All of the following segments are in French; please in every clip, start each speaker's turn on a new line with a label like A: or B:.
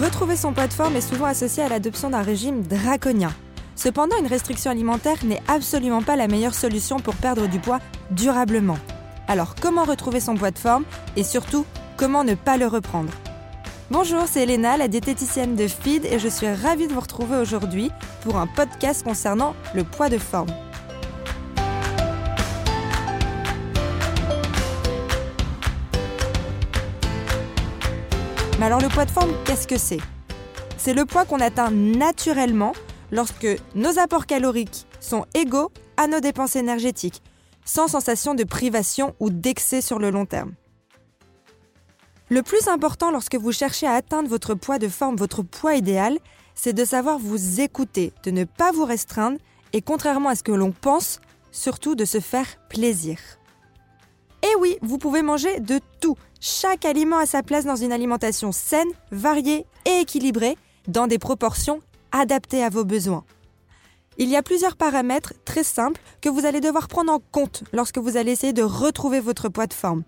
A: Retrouver son poids de forme est souvent associé à l'adoption d'un régime draconien. Cependant, une restriction alimentaire n'est absolument pas la meilleure solution pour perdre du poids durablement. Alors, comment retrouver son poids de forme et surtout, comment ne pas le reprendre? Bonjour, c'est Elena, la diététicienne de Feed, et je suis ravie de vous retrouver aujourd'hui pour un podcast concernant le poids de forme. Alors le poids de forme, qu'est-ce que c'est? C'est le poids qu'on atteint naturellement lorsque nos apports caloriques sont égaux à nos dépenses énergétiques, sans sensation de privation ou d'excès sur le long terme. Le plus important lorsque vous cherchez à atteindre votre poids de forme, votre poids idéal, c'est de savoir vous écouter, de ne pas vous restreindre et contrairement à ce que l'on pense, surtout de se faire plaisir. Et oui, vous pouvez manger de tout. Chaque aliment a sa place dans une alimentation saine, variée et équilibrée, dans des proportions adaptées à vos besoins. Il y a plusieurs paramètres très simples que vous allez devoir prendre en compte lorsque vous allez essayer de retrouver votre poids de forme.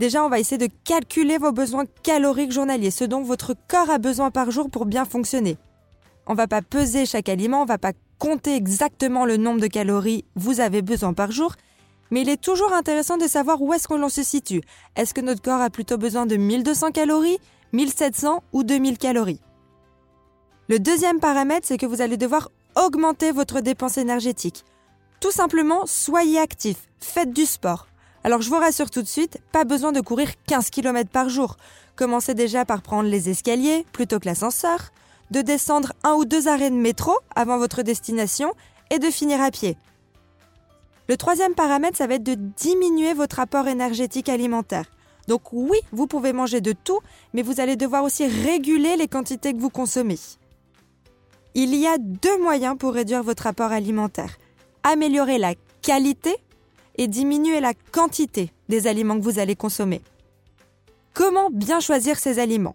A: Déjà, on va essayer de calculer vos besoins caloriques journaliers, ce dont votre corps a besoin par jour pour bien fonctionner. On ne va pas peser chaque aliment, on ne va pas compter exactement le nombre de calories vous avez besoin par jour, mais il est toujours intéressant de savoir où est-ce qu'on se situe. Est-ce que notre corps a plutôt besoin de 1200 calories, 1700 ou 2000 calories? Le deuxième paramètre, c'est que vous allez devoir augmenter votre dépense énergétique. Tout simplement, soyez actif, faites du sport. Alors je vous rassure tout de suite, pas besoin de courir 15 km par jour. Commencez déjà par prendre les escaliers plutôt que l'ascenseur, de descendre un ou deux arrêts de métro avant votre destination et de finir à pied. Le troisième paramètre, ça va être de diminuer votre apport énergétique alimentaire. Donc oui, vous pouvez manger de tout, mais vous allez devoir aussi réguler les quantités que vous consommez. Il y a deux moyens pour réduire votre apport alimentaire. Améliorer la qualité et diminuer la quantité des aliments que vous allez consommer. Comment bien choisir ces aliments?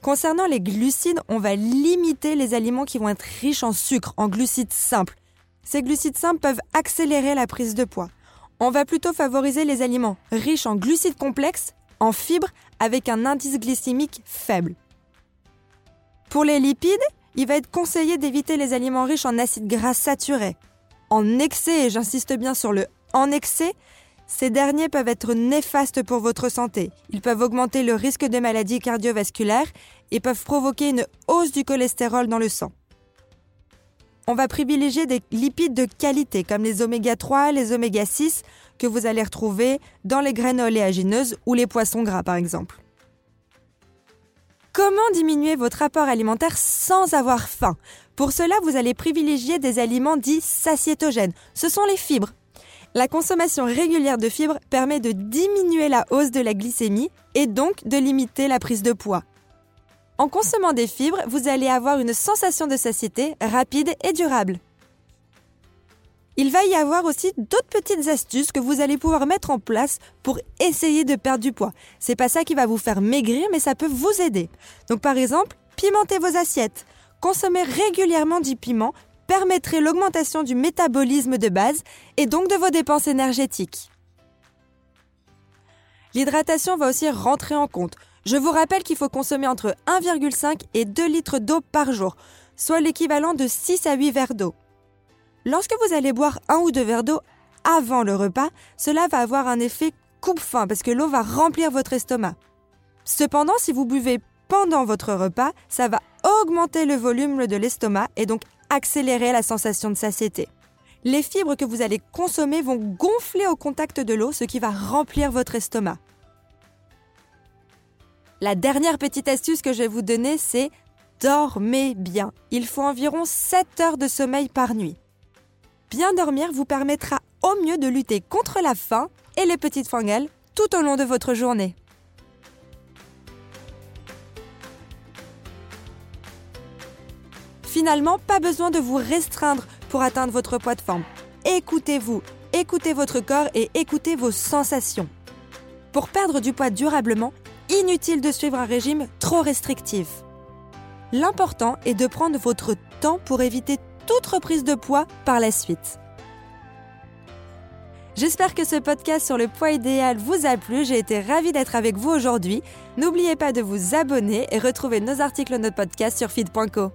A: Concernant les glucides, on va limiter les aliments qui vont être riches en sucre, en glucides simples, ces glucides simples peuvent accélérer la prise de poids. On va plutôt favoriser les aliments riches en glucides complexes, en fibres, avec un indice glycémique faible. Pour les lipides, il va être conseillé d'éviter les aliments riches en acides gras saturés. En excès, et j'insiste bien sur le en excès, ces derniers peuvent être néfastes pour votre santé. Ils peuvent augmenter le risque de maladies cardiovasculaires et peuvent provoquer une hausse du cholestérol dans le sang on va privilégier des lipides de qualité comme les oméga 3, les oméga 6 que vous allez retrouver dans les graines oléagineuses ou les poissons gras par exemple. Comment diminuer votre apport alimentaire sans avoir faim? Pour cela, vous allez privilégier des aliments dits satiétogènes. Ce sont les fibres. La consommation régulière de fibres permet de diminuer la hausse de la glycémie et donc de limiter la prise de poids. En consommant des fibres, vous allez avoir une sensation de satiété rapide et durable. Il va y avoir aussi d'autres petites astuces que vous allez pouvoir mettre en place pour essayer de perdre du poids. C'est pas ça qui va vous faire maigrir, mais ça peut vous aider. Donc par exemple, pimentez vos assiettes. Consommer régulièrement du piment permettrait l'augmentation du métabolisme de base et donc de vos dépenses énergétiques. L'hydratation va aussi rentrer en compte. Je vous rappelle qu'il faut consommer entre 1,5 et 2 litres d'eau par jour, soit l'équivalent de 6 à 8 verres d'eau. Lorsque vous allez boire un ou deux verres d'eau avant le repas, cela va avoir un effet coupe-faim parce que l'eau va remplir votre estomac. Cependant, si vous buvez pendant votre repas, ça va augmenter le volume de l'estomac et donc accélérer la sensation de satiété. Les fibres que vous allez consommer vont gonfler au contact de l'eau, ce qui va remplir votre estomac. La dernière petite astuce que je vais vous donner, c'est dormez bien. Il faut environ 7 heures de sommeil par nuit. Bien dormir vous permettra au mieux de lutter contre la faim et les petites fringales tout au long de votre journée. Finalement, pas besoin de vous restreindre pour atteindre votre poids de forme. Écoutez-vous, écoutez votre corps et écoutez vos sensations. Pour perdre du poids durablement, inutile de suivre un régime trop restrictif. L'important est de prendre votre temps pour éviter toute reprise de poids par la suite. J'espère que ce podcast sur le poids idéal vous a plu. J'ai été ravie d'être avec vous aujourd'hui. N'oubliez pas de vous abonner et retrouver nos articles notre podcast sur feed.co.